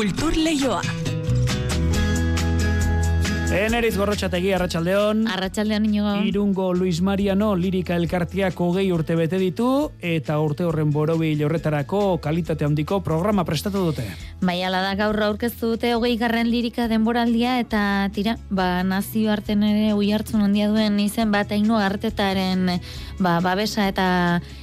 Kultur Leioa. Eneriz gorrotxategi, Arratxaldeon. Arratxaldeon inigo. Irungo Luis Mariano lirika elkartiak hogei urte bete ditu, eta urte horren borobi horretarako kalitate handiko programa prestatu dute. Bai, ala da gaur aurkeztu dute hogei garren lirika denboraldia, eta tira, ba, nazio arten ere ui hartzun handia duen izen bat ainu artetaren ba, babesa eta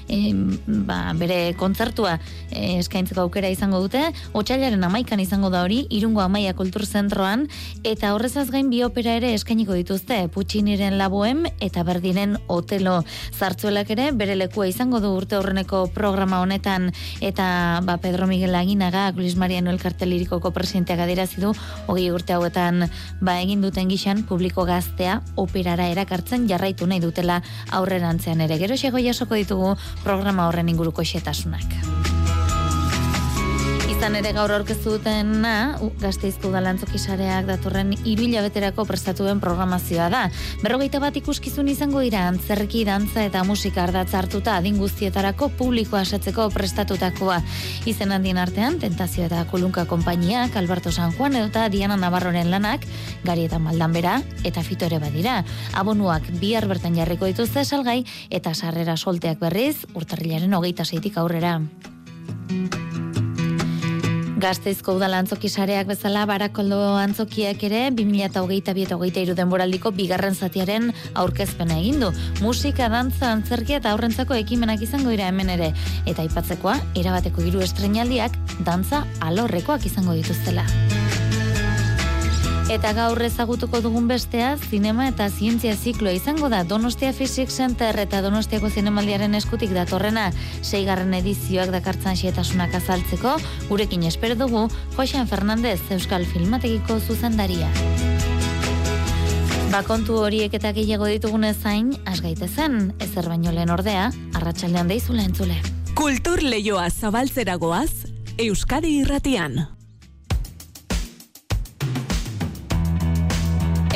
e, ba, bere kontzertua e, eskaintzeko aukera izango dute. Otsailaren amaikan izango da hori, Irungo Amaia Kulturzentroan, eta horrezaz gain bi opera ere eskainiko dituzte, Pucciniren laboem eta berdiren otelo. Zartzuelak ere, bere lekua izango du urte horreneko programa honetan, eta ba, Pedro Miguel Aginaga, Luis Mariano Elkartelirikoko presidenteak adirazi du, hogei urte hauetan ba, egin duten gixan, publiko gaztea operara erakartzen jarraitu nahi dutela aurrerantzean ere. Gero xego jasoko ditugu programa horren inguruko xetasunak. Izan ere gaur aurkeztu dutena, gazteizko udalantzoki sareak datorren beterako prestatuen programazioa da. Berrogeita bat ikuskizun izango dira antzerki, dantza eta musika ardatz hartuta adin guztietarako publiko asetzeko prestatutakoa. Izen handien artean, tentazio eta kolunka konpainiak, Alberto San Juan eta Diana Navarroren lanak, gari eta maldan bera, eta fito ere badira. Abonuak bihar bertan jarriko dituzte salgai, eta sarrera solteak berriz, urtarrilaren hogeita zeitik aurrera. Gazteizko udala antzoki sareak bezala barakoldo antzokiak ere 2008 eta hogeita iru denboraldiko bigarren zatiaren aurkezpena egin du. Musika, dantza, antzerkia eta aurrentzako ekimenak izango dira hemen ere. Eta aipatzekoa, erabateko hiru estrenaldiak dantza alorrekoak izango dituztela. Eta gaur ezagutuko dugun bestea, zinema eta zientzia zikloa izango da Donostia Physics Center eta Donostiako zinemaldiaren eskutik datorrena seigarren edizioak dakartzan xietasunak azaltzeko, gurekin espero dugu Josean Fernandez Euskal Filmategiko zuzendaria. Bakontu horiek eta gehiago ditugunez zain, asgaite zen, ezer baino lehen ordea, arratsaldean deizula entzule. Kultur Leioa zabaltzeragoaz, Euskadi irratian.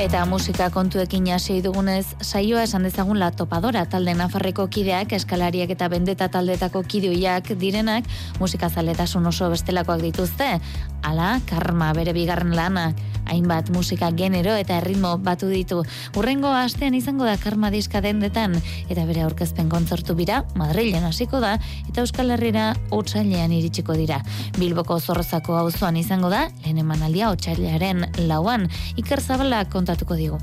Eta musika kontuekin hasi dugunez, saioa esan dezagun la topadora talde nafarreko kideak, eskalariak eta bendeta taldetako kideoiak direnak, musika zaletasun oso bestelakoak dituzte. Ala, karma bere bigarren lana, hainbat musika genero eta erritmo batu ditu. Urrengo astean izango da karma diska dendetan, eta bere aurkezpen kontzertu bira, Madrilen hasiko da, eta Euskal Herrira otsailean iritsiko dira. Bilboko zorrozako auzoan izango da, lehen emanaldia otsailearen lauan, Iker Zabala kontatuko digu.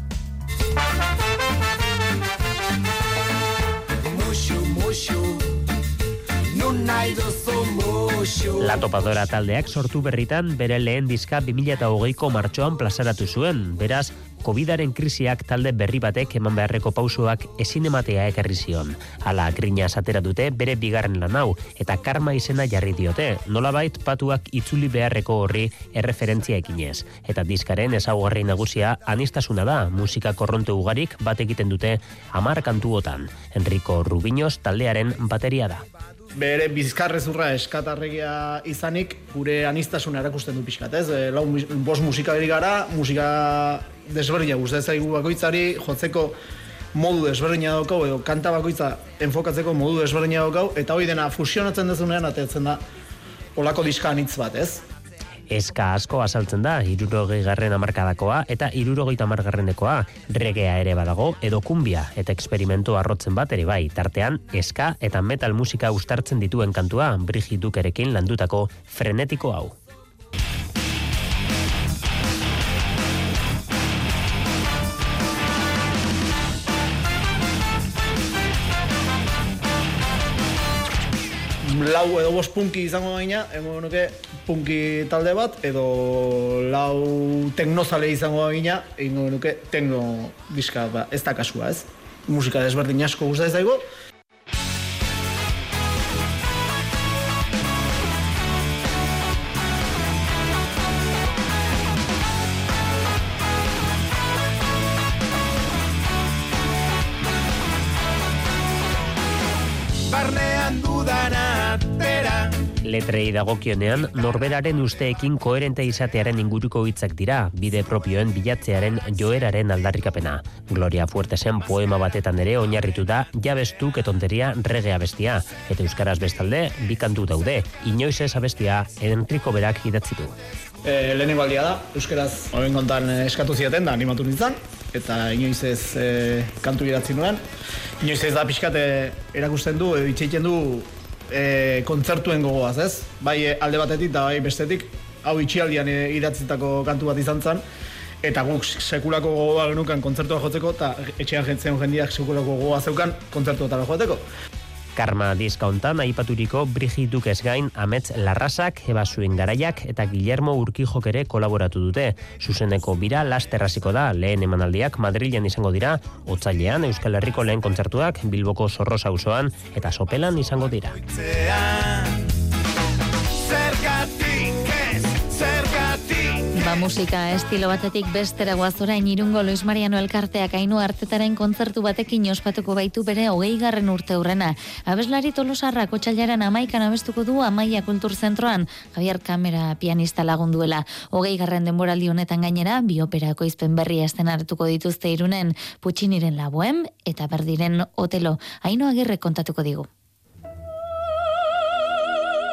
La Topadora taldeak sortu berritan bere lehen diska 2008ko martxoan plazaratu zuen. Beraz, Covidaren krisiak talde berri batek eman beharreko pausoak ezin ematea ekarri zion. Hala, grina satera dute bere bigarren lan hau eta karma izena jarri diote. Nolabait patuak itzuli beharreko horri erreferentzia ekinez. Eta diskaren ezaugarri nagusia anistasuna da, musika korronte ugarik bat egiten dute amar kantuotan. Enrico Rubiños taldearen bateria da bere bizkarrezurra eskatarregia izanik gure anistasuna erakusten du pixkat, ez? E, lau bos musika gara, musika desberdina guztia zaigu bakoitzari jotzeko modu desberdina daukau edo kanta bakoitza enfokatzeko modu desberdina daukau eta hori dena fusionatzen dezunean atetzen da olako diska anitz bat, ez? Eska asko azaltzen da irurogei garren amarkadakoa eta irurogeita amargarrenekoa regea ere badago edo kumbia eta eksperimento arrotzen bat ere bai tartean eska eta metal musika ustartzen dituen kantua Brigidukerekin landutako frenetiko hau. Lau edo bost punki izango gaina, emo nuke punki talde bat, edo lau teknozale izango gaina, egingo nuke tekno diska, ba, ez da kasua ez. Musika desberdin asko guzta ez Letrei dagokionean, norberaren usteekin koherente izatearen inguruko hitzak dira, bide propioen bilatzearen joeraren aldarrikapena. Gloria Fuertesen poema batetan ere oinarritu da, jabestu ketonteria regea bestia. Eta Euskaraz bestalde, bi kantu daude, inoiz ez abestia, Enrico berak idatzi du. E, lehenengo aldia da, Euskaraz horren kontan eh, eskatu ziaten da animatu nintzen, eta inoiz ez e, kantu idatzi nuen. Inoiz ez da pixkat e, erakusten du, e, itxeiten du e, kontzertuen gogoaz, ez? Bai e, alde batetik eta bai bestetik, hau itxialdian e, idatzitako kantu bat izan zen, eta guk sekulako gogoa genukan kontzertua jotzeko, eta etxean jentzen jendiak sekulako gogoa zeukan kontzertuetara joateko. Karma diska hontan aipaturiko Brigitte Dukes gain Amets Larrasak, Eba Zuen Garaiak eta Guillermo Urkijok ere kolaboratu dute. Zuzeneko bira lasterraziko da lehen emanaldiak Madrilen izango dira, otzailean Euskal Herriko lehen kontzertuak Bilboko Zorroza auzoan eta Sopelan izango dira. Musika estilo batetik bestera guazorain irungo Luis Mariano Elkarteak ainu hartetaren kontzertu batekin ospatuko baitu bere hogei garren urte hurrena. Abeslari tolosarra kotxailaren amaikan abestuko du Amaia Kulturzentroan, Javier Kamera pianista lagunduela. Hogei garren denboraldi honetan gainera, bioperako izpen berri hartuko dituzte irunen, putxiniren laboem eta berdiren otelo. Aino agirre kontatuko digu.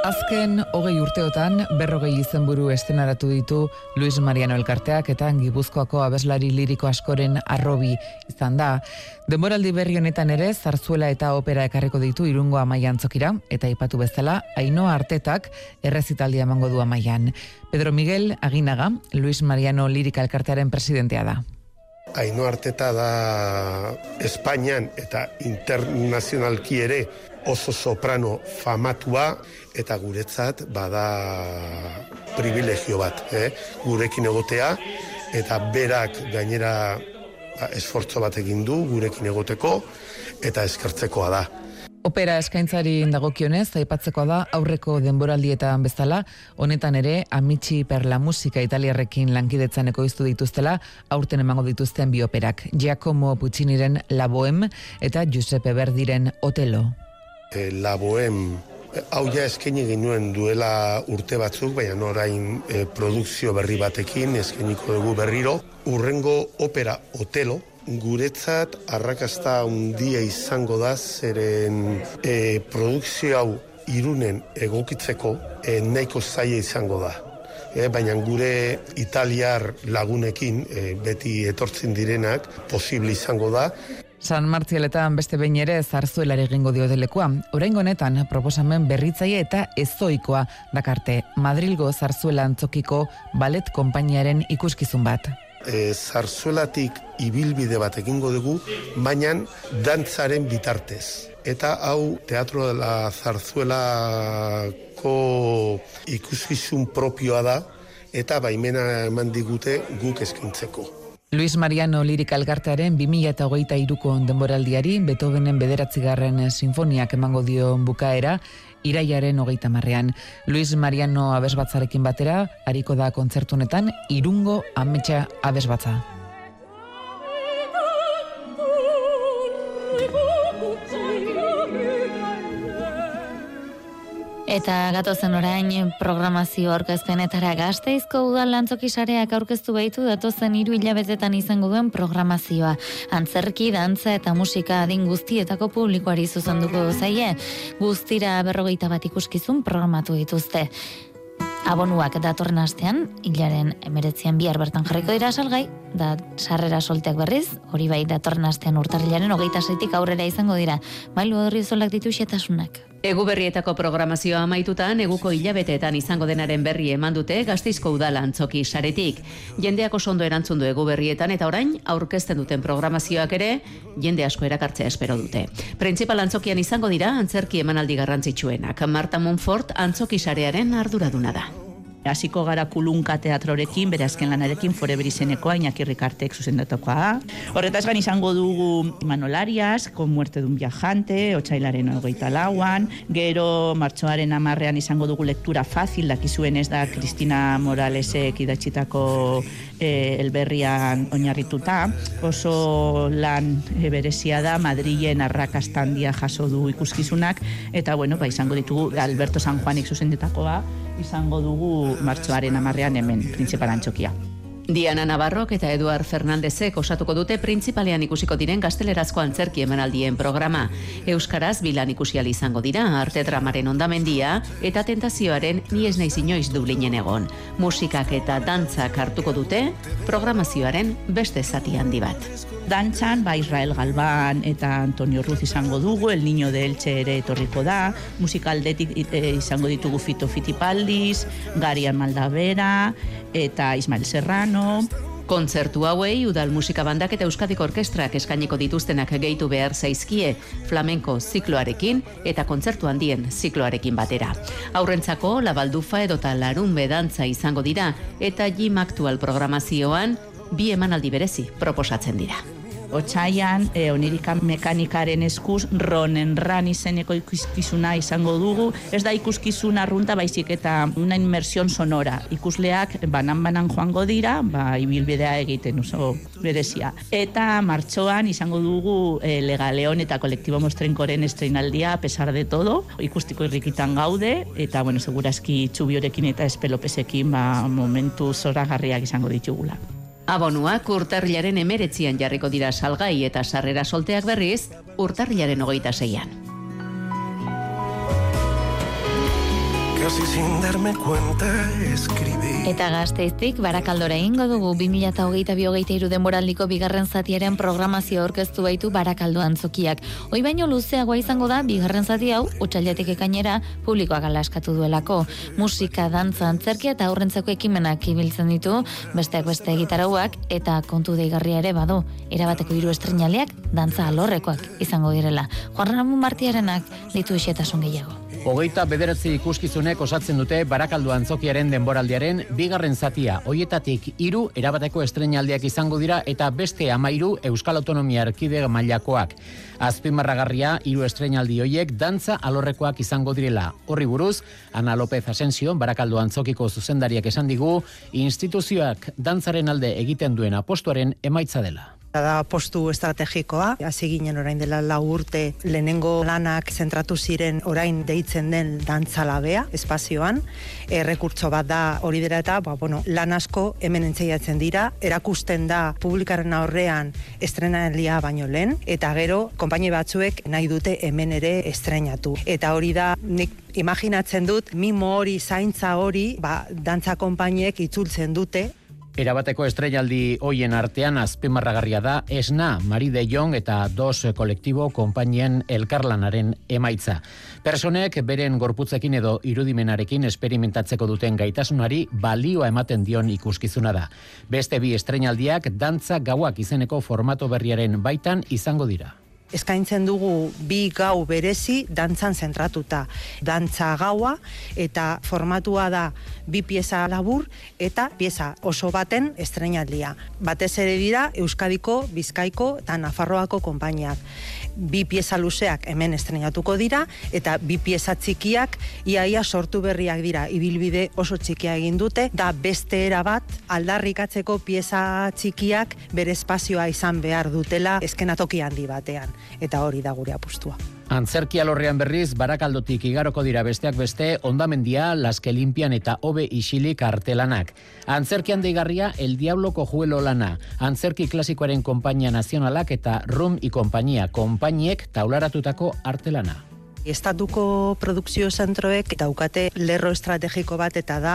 Azken hogei urteotan berrogei izenburu estenaratu ditu Luis Mariano Elkarteak eta Gipuzkoako abeslari liriko askoren arrobi izan da. Denboraldi berri honetan ere zarzuela eta opera ekarriko ditu irungo amaian zokira eta ipatu bezala Ainoa Artetak errezitaldia emango du amaian. Pedro Miguel Aginaga, Luis Mariano Lirika Elkartearen presidentea da. Aino Arteta da Espainian eta internazionalki ere oso soprano famatua eta guretzat bada privilegio bat, eh? gurekin egotea eta berak gainera ba, esfortzo bat egin du gurekin egoteko eta eskertzekoa da. Opera eskaintzari dagokionez, aipatzeko da aurreko denboraldietan bezala, honetan ere Amici per la musika italiarrekin lankidetzan ekoiztu dituztela, aurten emango dituzten bi operak. Giacomo Pucciniren La Bohème eta Giuseppe Verdiren Otelo. Eh, la Bohème hau ja eskaini genuen duela urte batzuk, baina orain e, produkzio berri batekin eskainiko dugu berriro. Urrengo opera Otelo, guretzat arrakasta handia izango da, zeren e, produkzio hau irunen egokitzeko e, nahiko zaila izango da. E, baina gure italiar lagunekin e, beti etortzen direnak posible izango da San Martzialetan beste behin ere zarzuelare egingo dio delekoa. Oraingo honetan proposamen berritzaile eta ezoikoa dakarte Madrilgo zarzuela antzokiko balet konpainiaren ikuskizun bat. E, zarzuelatik ibilbide bat egingo dugu, baina dantzaren bitartez. Eta hau teatro dela zarzuelako ikuskizun propioa da, eta baimena eman digute guk eskintzeko. Luis Mariano Lirika Elkartearen 2008 iruko denboraldiari Beethovenen bederatzigarren sinfoniak emango dio bukaera iraiaren hogeita marrean. Luis Mariano abesbatzarekin batera, hariko da kontzertunetan, irungo ametsa abesbatza. Eta gatozen orain programazio aurkezpenetara gazteizko udal lantzoki sareak aurkeztu behitu datozen hiru hilabetetan izango duen programazioa. Antzerki, dantza eta musika adin guztietako publikoari zuzenduko zaie. Guztira berrogeita bat ikuskizun programatu dituzte. Abonuak datorren astean, hilaren emeretzian bihar bertan jarriko dira salgai, da sarrera solteak berriz, hori bai datorren astean urtarrilaren hogeita zeitik aurrera izango dira. Mailu horri zolak ditu xetasunak. Egu berrietako programazioa amaituta neguko hilabeteetan izango denaren berri eman dute Gasteizko udala antzoki saretik. Jendeak oso ondo erantzun du egu berrietan eta orain aurkezten duten programazioak ere jende asko erakartzea espero dute. Printzipal antzokian izango dira antzerki emanaldi garrantzitsuenak. Marta Monfort antzoki sarearen arduraduna da. Hasiko gara kulunka teatrorekin, bere azken lanarekin, forever izenekoa, Iñaki Rikartek zuzendatokoa. Horretaz gan izango dugu Manolarias, con muerte de un viajante, otxailaren hogeita lauan, gero martxoaren amarrean izango dugu lektura fácil, dakizuen ez da Cristina Moralesek idatxitako e, elberrian oinarrituta, oso lan e, berezia da Madrilen arrakastandia jaso du ikuskizunak, eta bueno, ba, izango ditugu Alberto San Juanik zuzendetakoa, izango dugu martxoaren amarrean hemen, principalan txokia. Diana Navarrok eta Eduard Fernandezek osatuko dute printzipalean ikusiko diren gaztelerazko antzerki emanaldien programa. Euskaraz bilan ikusial izango dira arte dramaren ondamendia eta tentazioaren ni ez naiz inoiz dublinen egon. Musikak eta dantzak hartuko dute programazioaren beste zati handi bat. Dantzan, ba Israel Galban eta Antonio Ruz izango dugu, El Niño de Elche ere etorriko da, musikaldetik e, izango ditugu Fito Fitipaldiz, Garian Maldavera eta Ismael Serrano, Kontzertu hauei udal musika bandak eta euskadiko orkestrak eskainiko dituztenak gehitu behar zaizkie flamenko zikloarekin eta kontzertu handien zikloarekin batera. Aurrentzako labaldufa edota larun bedantza izango dira eta jim aktual programazioan bi emanaldi berezi proposatzen dira. Otsaian, e, onirika mekanikaren eskuz, ronen ran izeneko ikuskizuna izango dugu. Ez da ikuskizuna arrunta baizik eta una inmersión sonora. Ikusleak banan-banan joango dira, ba, ibilbidea egiten oso berezia. Eta martxoan izango dugu e, Legaleon eta Kolektibo Mostrenkoren estreinaldia, pesar de todo, ikustiko irrikitan gaude, eta, bueno, seguraski txubiorekin eta espelopesekin ba, momentu zoragarriak izango ditugula. Abonuak urtarrilaren emeretzian jarriko dira salgai eta sarrera solteak berriz, urtarrilaren hogeita zeian. Casi sin darme cuenta escribí Eta gazteiztik, barakaldora ingo dugu 2008 hogeita iru denboraldiko bigarren zatiaren programazio aurkeztu baitu barakaldo antzokiak. Hoi baino luzeagoa izango da, bigarren zati hau, utxaliatik ekainera, publikoak ala eskatu duelako. Musika, dantza, antzerkia eta aurrentzako ekimenak ibiltzen ditu, besteak beste gitarauak, eta kontu deigarria ere badu. Erabateko hiru estrenaliak, dantza alorrekoak izango direla. Juan Ramon Martiarenak ditu isetasun gehiago. Hogeita bederatzi ikuskizunek osatzen dute barakaldu antzokiaren denboraldiaren bigarren zatia. Hoietatik hiru erabateko estrenaldiak izango dira eta beste amairu Euskal Autonomia Erkide mailakoak. Azpimarragarria hiru estrenaldi hoiek dantza alorrekoak izango direla. Horri buruz, Ana López Asensio, barakaldu antzokiko zuzendariak esan digu, instituzioak dantzaren alde egiten duen apostuaren emaitza dela da postu estrategikoa. Hasi ginen orain dela lau urte lehenengo lanak zentratu ziren orain deitzen den dantzalabea espazioan. Errekurtso bat da hori dira eta ba, bueno, lan asko hemen entzeiatzen dira. Erakusten da publikaren aurrean estrenalia baino lehen. Eta gero, konpaini batzuek nahi dute hemen ere estrenatu. Eta hori da nik imaginatzen dut mimo hori, zaintza hori, ba, dantza konpainiek itzultzen dute. Erabateko estrellaldi hoien artean azpimarragarria da Esna, Mari de Jong eta Dos kolektibo konpainien elkarlanaren emaitza. Personek beren gorputzekin edo irudimenarekin esperimentatzeko duten gaitasunari balioa ematen dion ikuskizuna da. Beste bi estrenaldiak dantza gauak izeneko formato berriaren baitan izango dira eskaintzen dugu bi gau berezi dantzan zentratuta. Dantza gaua eta formatua da bi pieza labur eta pieza oso baten estrenaldia. Batez ere dira Euskadiko, Bizkaiko eta Nafarroako konpainiak. Bi pieza luzeak hemen estrenatuko dira eta bi pieza txikiak iaia sortu berriak dira. Ibilbide oso txikia egin dute da beste era bat aldarrikatzeko pieza txikiak bere espazioa izan behar dutela eskenatoki handi batean eta hori da gure apustua. Antzerki alorrean berriz, barakaldotik igaroko dira besteak beste, ondamendia, laske limpian eta hobe isilik artelanak. Antzerkian deigarria, El Diabloko Juelo lana. Antzerki klasikoaren kompainia nazionalak eta Rum i kompainia konpainiek taularatutako artelana. Estatuko produkzio zentroek daukate lerro estrategiko bat eta da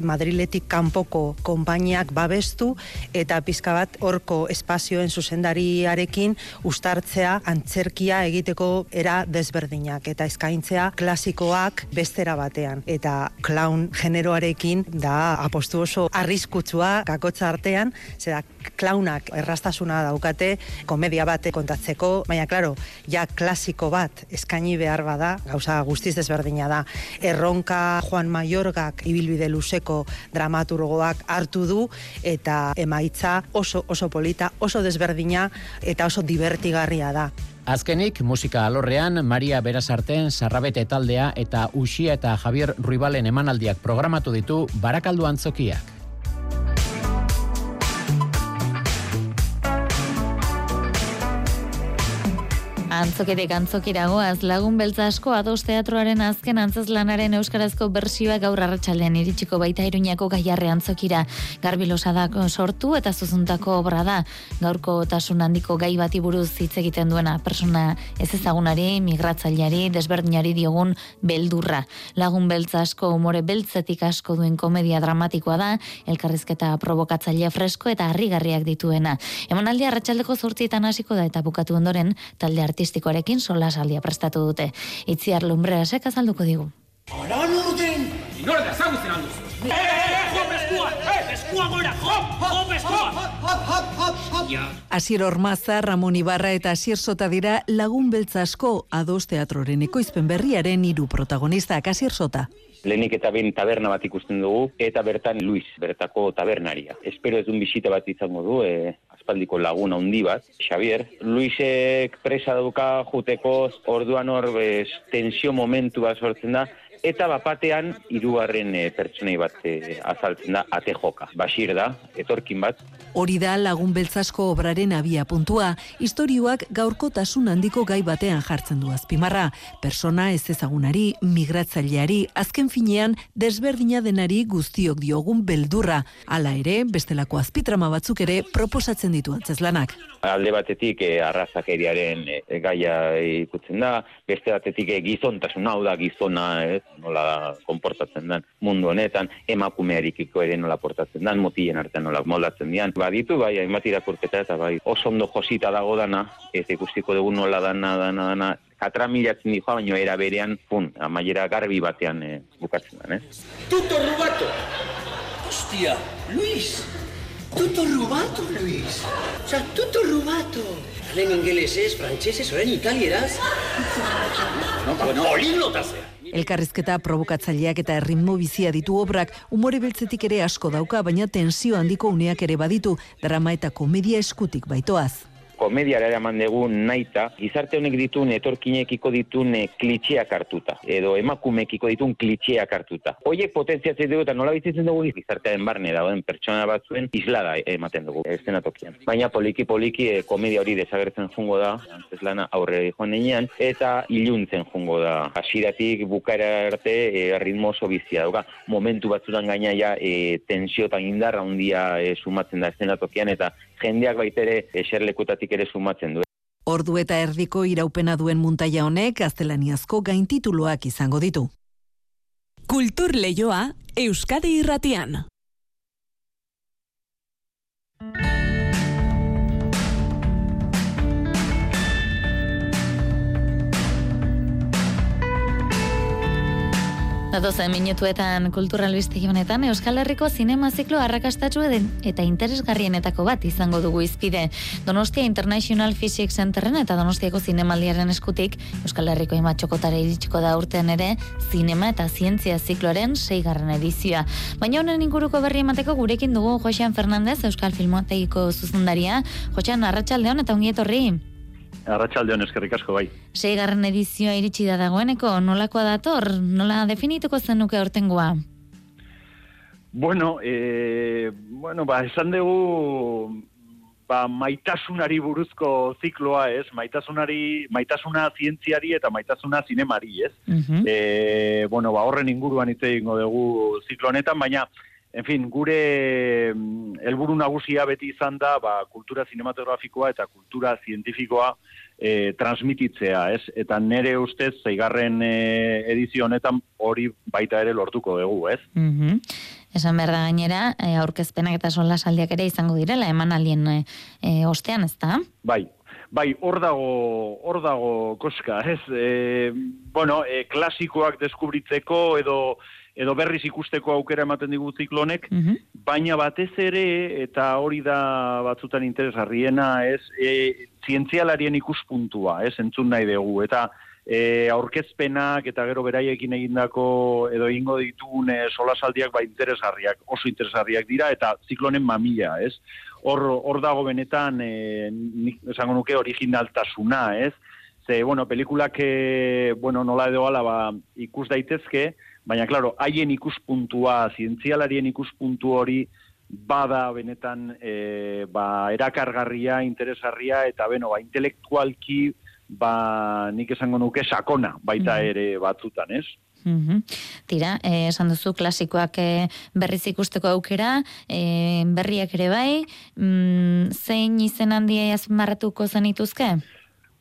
Madriletik kanpoko konpainiak babestu eta pizka bat horko espazioen zuzendariarekin ustartzea antzerkia egiteko era desberdinak eta eskaintzea klasikoak bestera batean. Eta clown generoarekin da apostu oso arriskutsua kakotza artean zera clownak errastasuna daukate komedia bate kontatzeko baina claro ja klasiko bat eskaini behar bada, gauza guztiz desberdina da. Erronka Juan Maiorgak ibilbide luzeko dramaturgoak hartu du eta emaitza oso oso polita, oso desberdina eta oso divertigarria da. Azkenik, musika alorrean, Maria Berasarten, Sarrabete taldea eta Uxia eta Javier Ruibalen emanaldiak programatu ditu Barakaldu antzokiak. Antzoketek antzokiragoaz lagun beltza asko ados teatroaren azken antzazlanaren euskarazko bersioa gaur arratsaldean iritsiko baita iruñako gaiarre antzokira. Garbi losadako sortu eta zuzuntako obra da. Gaurko tasun handiko gai bati buruz hitz egiten duena persona ez ezagunari, migratzaileari, desberdinari diogun beldurra. Lagun beltza asko umore beltzetik asko duen komedia dramatikoa da, elkarrizketa provokatzailea fresko eta harrigarriak dituena. Emanaldi arratsaldeko zortzietan hasiko da eta bukatu ondoren talde artistikoarekin sola saldia prestatu dute. Itziar lumbrea sek azalduko digu. Ara norden! Inor da zagutzen alduz! Eh, eh, hop eskua! Eh, eskua gora! Hop, hop eskua! Hop, hop, hop, hop, hop! Asier Ormaza, Ramon Ibarra eta Asier Sota dira lagun beltza asko ados teatroren ekoizpen berriaren hiru protagonistak Asier Sota. Lehenik eta behin taberna bat ikusten dugu, eta bertan Luis, bertako tabernaria. Espero ez dun bisita bat izango du, e, aspaldiko laguna handi bat, Xavier. Luisek presa dauka juteko, orduan hor tensio momentu bat sortzen da, eta bapatean hirugarren e, pertsonei bat e, azaltzen da ate joka. Basir da, etorkin bat. Hori da lagun beltzasko obraren abia puntua, istorioak gaurkotasun handiko gai batean jartzen du azpimarra. Persona ez ezagunari, migratzaileari, azken finean desberdina denari guztiok diogun beldurra. Hala ere, bestelako azpitrama batzuk ere proposatzen ditu antzezlanak. Alde batetik e, arrazakeriaren e, gaia ikutzen da, beste batetik e, gizontasun hau da gizona, ez, nola konportatzen den mundu honetan, emakumearikiko ere nola portatzen den, motilen artean nola moldatzen dian. Baditu, bai, hainbat irakurketa eta bai, oso ondo josita dago dana, ez ikustiko dugu nola dana, dana, dana, katra milatzen dihoa, baino era berean, pun, amaiera garbi batean e, bukatzen den, ez? Tuto rubato! Hostia, Luis! Tuto rubato, Luis! Osa, tuto rubato! Lehen ingelesez, frantsesez, orain italieraz. No, bueno, poliglota zea. Elkarrizketa provokatzaileak eta erritmo bizia ditu obrak, umore beltzetik ere asko dauka, baina tensio handiko uneak ere baditu, drama eta komedia eskutik baitoaz komediara eraman dugu naita, gizarte honek ditun etorkinekiko ditun e, klitxeak hartuta, edo emakumekiko ditun klitxeak hartuta. Hoiek potentziatzen dugu eta nola bizitzen dugu gizartearen barne dagoen pertsona batzuen islada ematen dugu estenatokian. Baina poliki poliki e, komedia hori desagertzen jungo da, ez lana aurre joan nenean, eta iluntzen jungo da. Hasiratik bukaera arte e, ritmo oso bizia dauka. Momentu batzutan gaina ja e, tensio eta indarra handia e, sumatzen da estenatokian eta jendeak baitere eserlekutatik ere sumatzen du. Ordu eta erdiko iraupena duen muntaia honek gaztelaniazko gaintituluak izango ditu. Kultur leioa Euskadi irratian. Datozen minutuetan kulturalbistegi honetan Euskal Herriko zinema ziklo arrakastatzu eden eta interesgarrienetako bat izango dugu izpide. Donostia International Physics Centerren eta Donostiako zinemaldiaren eskutik Euskal Herriko imatxokotara iritsiko da urtean ere zinema eta zientzia zikloaren seigarren edizioa. Baina honen inguruko berri emateko gurekin dugu Josean Fernandez Euskal Filmotegiko zuzendaria. Josean, arratsaldeon eta ongietorri. Arratxalde eskerrik asko bai. Seigarren edizioa iritsi da dagoeneko, nolakoa dator, nola definituko zenuke hortengoa? Bueno, e, bueno, ba, esan dugu ba, maitasunari buruzko zikloa, ez? Maitasunari, maitasuna zientziari eta maitasuna zinemari, ez? Uh e, bueno, ba, horren inguruan hitz egingo dugu ziklo honetan, baina En fin, gure mm, helburu nagusia beti izan da, ba, kultura sinematografikoa eta kultura zientifikoa e, transmititzea, ez? Eta nere ustez, zeigarren e, edizio honetan hori baita ere lortuko dugu, ez? Mm Esan behar da gainera, e, aurkezpenak eta sola saldiak ere izango direla, eman alien e, ostean, ez da? Bai, bai, hor dago, hor dago koska, ez? E, bueno, e, klasikoak deskubritzeko edo edo berriz ikusteko aukera ematen digu ziklonek, mm baina batez ere, eta hori da batzutan interesgarriena, ez, e, zientzialarien ikuspuntua, ez, entzun nahi dugu, eta e, aurkezpenak eta gero beraiekin egindako edo egingo ditun e, solasaldiak ba interesgarriak, oso interesgarriak dira eta ziklonen mamila, ez? Hor, hor dago benetan, e, nik esango nuke originaltasuna, ez? Ze, bueno, pelikulak, e, bueno, nola edo ala, ba, ikus daitezke, baina, klaro, haien ikuspuntua, zientzialarien ikuspuntu hori, bada benetan e, ba, erakargarria, interesgarria, eta beno, ba, intelektualki, ba, nik esango nuke sakona, baita Mhm. ere batzutan, ez? Mhm. Tira, eh, esan duzu klasikoak eh, berriz ikusteko aukera, eh, berriak ere bai, mm, zein izen handia azmarratuko zenituzke?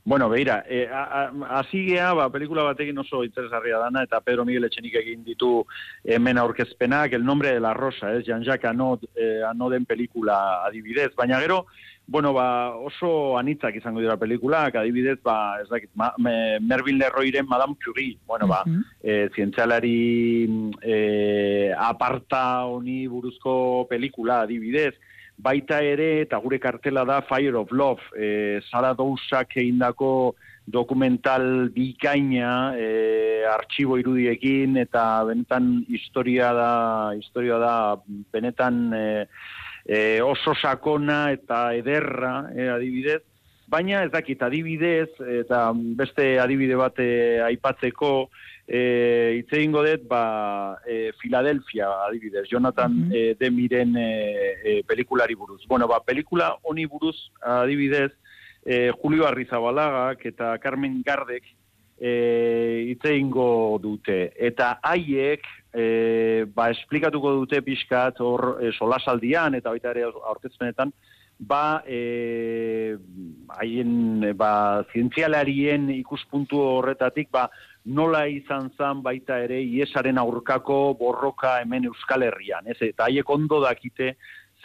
Bueno, beira, e, a- hasi gea, ba, pelikula batekin oso interesgarria dana, eta Pedro Miguel Etxenik egin ditu hemen aurkezpenak, El nombre de la rosa, ez, Jean-Jacques Anod, eh, Anoden pelikula adibidez, baina gero, bueno, ba, oso anitzak izango dira pelikulak, adibidez, ba, ez dakit, ma, me, Mervyn Leroyren Madame Curie, bueno, ba, e, zientzialari e, aparta honi buruzko pelikula adibidez, baita ere, eta gure kartela da Fire of Love, e, Sara Dousak egindako dokumental bikaina, e, artxibo irudiekin, eta benetan historia da, historia da benetan e, e, oso sakona eta ederra, e, adibidez, baina ez dakit adibidez, eta beste adibide bat aipatzeko, e, hitz egingo dut, ba, e, Philadelphia adibidez, Jonathan e, Demiren e, e, pelikulari buruz. Bueno, ba, pelikula honi buruz adibidez, e, Julio Arrizabalaga eta Carmen Gardek e, hitz egingo dute. Eta haiek, e, ba, esplikatuko dute pixkat hor e, solasaldian eta baita ere aurkezpenetan, ba, e, haien, e, ba, zientzialarien ikuspuntu horretatik, ba, nola izan zan baita ere iesaren aurkako borroka hemen Euskal Herrian, ez? Eta haiek ondo dakite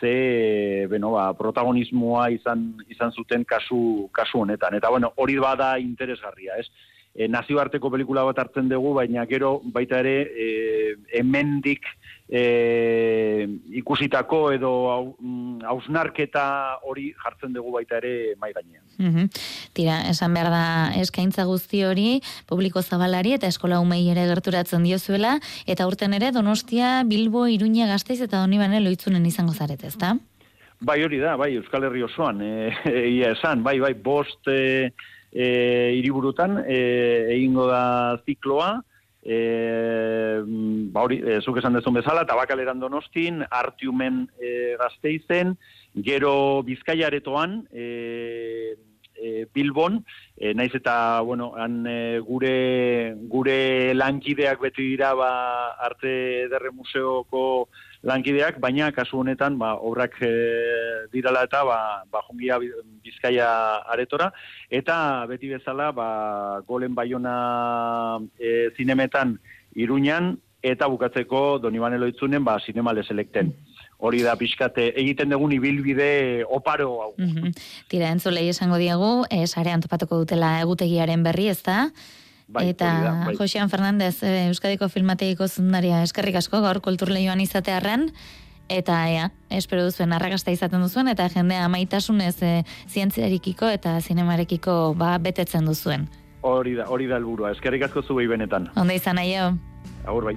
ze beno, ba, protagonismoa izan izan zuten kasu kasu honetan. Eta bueno, hori bada interesgarria, ez? E, nazioarteko pelikula bat hartzen dugu, baina gero baita ere e, hemendik e, ikusitako edo mm, hausnarketa hori jartzen dugu baita ere mai gainean. Mhm. Tira, esan behar da eskaintza guzti hori, publiko zabalari eta eskola umei ere gerturatzen diozuela, eta urten ere Donostia, Bilbo, Iruña, Gasteiz eta Donibane loitzunen izango zaret, ezta? Bai, hori da, bai, Euskal Herri osoan, e, egia esan, bai, bai, bost e, e, iriburutan e, egingo da zikloa, e, ba hori, e, zuk esan dezun bezala, tabakaleran donostin, artiumen e, gazteizen, gero bizkaiaretoan, e, e, Bilbon, e, naiz eta, bueno, han e, gure, gure lankideak beti dira, ba, arte ederre museoko lankideak, baina kasu honetan, ba, obrak e, dirala eta, ba, ba jungia Bi- bizkaia aretora, eta beti bezala, ba, golen baiona e, zinemetan iruñan, eta bukatzeko Donibane Loitzunen, ba, zinemale selekten. Hori da pixkate egiten dugun ibilbide oparo hau. Mhm. Tira, entzulei esango diegu, e, sare antopatuko dutela egutegiaren berri, ezta? Bai, eta da, bai. Josean Fernandez, eh, Euskadiko filmategiko zundaria eskerrik asko gaur kulturleioan izatearren, eta ea, espero duzuen arrakasta izaten duzuen, eta jendea maitasunez e, zientziarikiko eta zinemarekiko ba, betetzen duzuen. Hori da, hori da helburua. Eskerrik asko zuei benetan. Onda izan aio. Agur bai.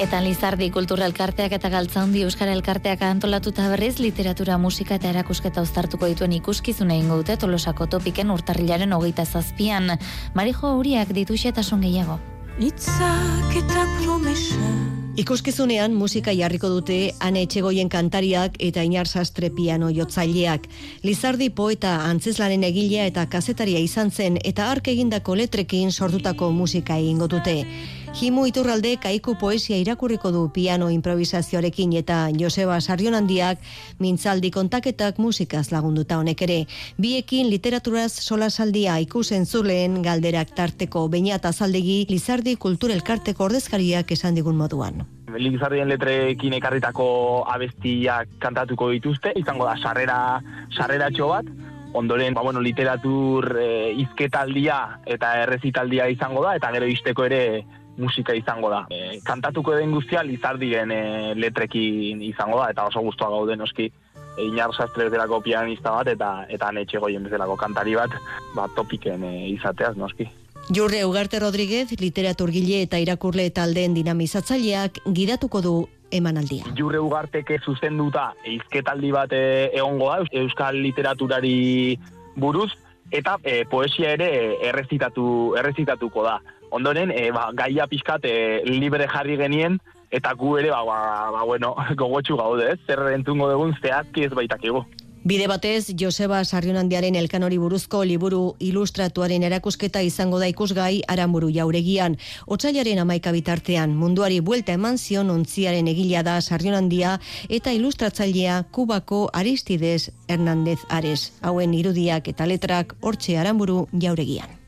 Eta Lizardi Kultura Elkarteak eta Galtzaundi Euskara Elkarteak antolatuta berriz literatura, musika eta erakusketa uztartuko dituen ikuskizun egingo dute Tolosako topiken urtarrilaren hogeita zazpian. Marijo Uriak dituxetasun gehiago. Itzak eta promesa Ikuskizunean musika jarriko dute Ane Etxegoien kantariak eta Inar Sastre piano jotzaileak. Lizardi poeta antzeslanen egilea eta kazetaria izan zen eta ark egindako letrekin sortutako musika egingo dute. Jimu Iturralde kaiku poesia irakurriko du piano improvisazioarekin eta Joseba Sarrionandiak mintzaldi kontaketak musikaz lagunduta honek ere. Biekin literaturaz solasaldia ikusen zuleen galderak tarteko beinat azaldegi Lizardi Kulturelkarteko ordezkariak esan digun moduan. Lizardien letrekin ekarritako abestiak kantatuko dituzte, izango da sarrera sarreratxo bat, ondoren ba, bueno, literatur e, izketaldia eta errezitaldia izango da, eta gero isteko ere musika izango da. E, kantatuko den guztia Lizardien e, letrekin izango da, eta oso guztua gaude noski Inar Sastre bezalako pianista bat, eta eta Anetxe Goien bezalako kantari bat, ba, topiken e, izateaz, noski. Jurre Ugarte Rodríguez, literaturgile eta irakurle taldeen dinamizatzaileak gidatuko du emanaldia. Jurre Ugarteke zuzenduta izketaldi bat e, egongo da, euskal literaturari buruz, eta e, poesia ere errezitatu, errezitatuko da. Ondoren, e, ba, gaia pixkat e, libre jarri genien, eta gu ere, ba, ba, ba bueno, gogotxu gaude, ez? Zer entzungo dugun zehazki ez baitakigu. Bide batez, Joseba Sarrionandiaren elkanori buruzko liburu ilustratuaren erakusketa izango da ikusgai aranburu jauregian. Otsailaren amaika bitartean, munduari buelta eman zion ontziaren egila da Sarrionandia eta ilustratzailea Kubako Aristides Hernandez Ares. Hauen irudiak eta letrak hortxe aranburu jauregian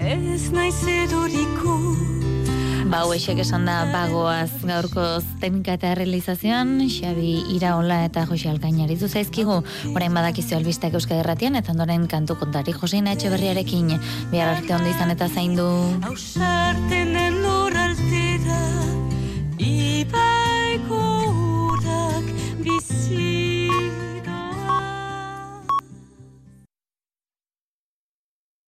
ez naiz eduriko Ba, huesek esan da bagoaz gaurko teknika eta realizazioan, Xabi Iraola eta Jose Alkain aritu zaizkigu, orain badakizu albistak euska erratian, eta ondoren kantu kontari Joseina Etxe Berriarekin, bihar arte ondo izan eta zaindu. du. Hauzarten den lor altera, ibaiko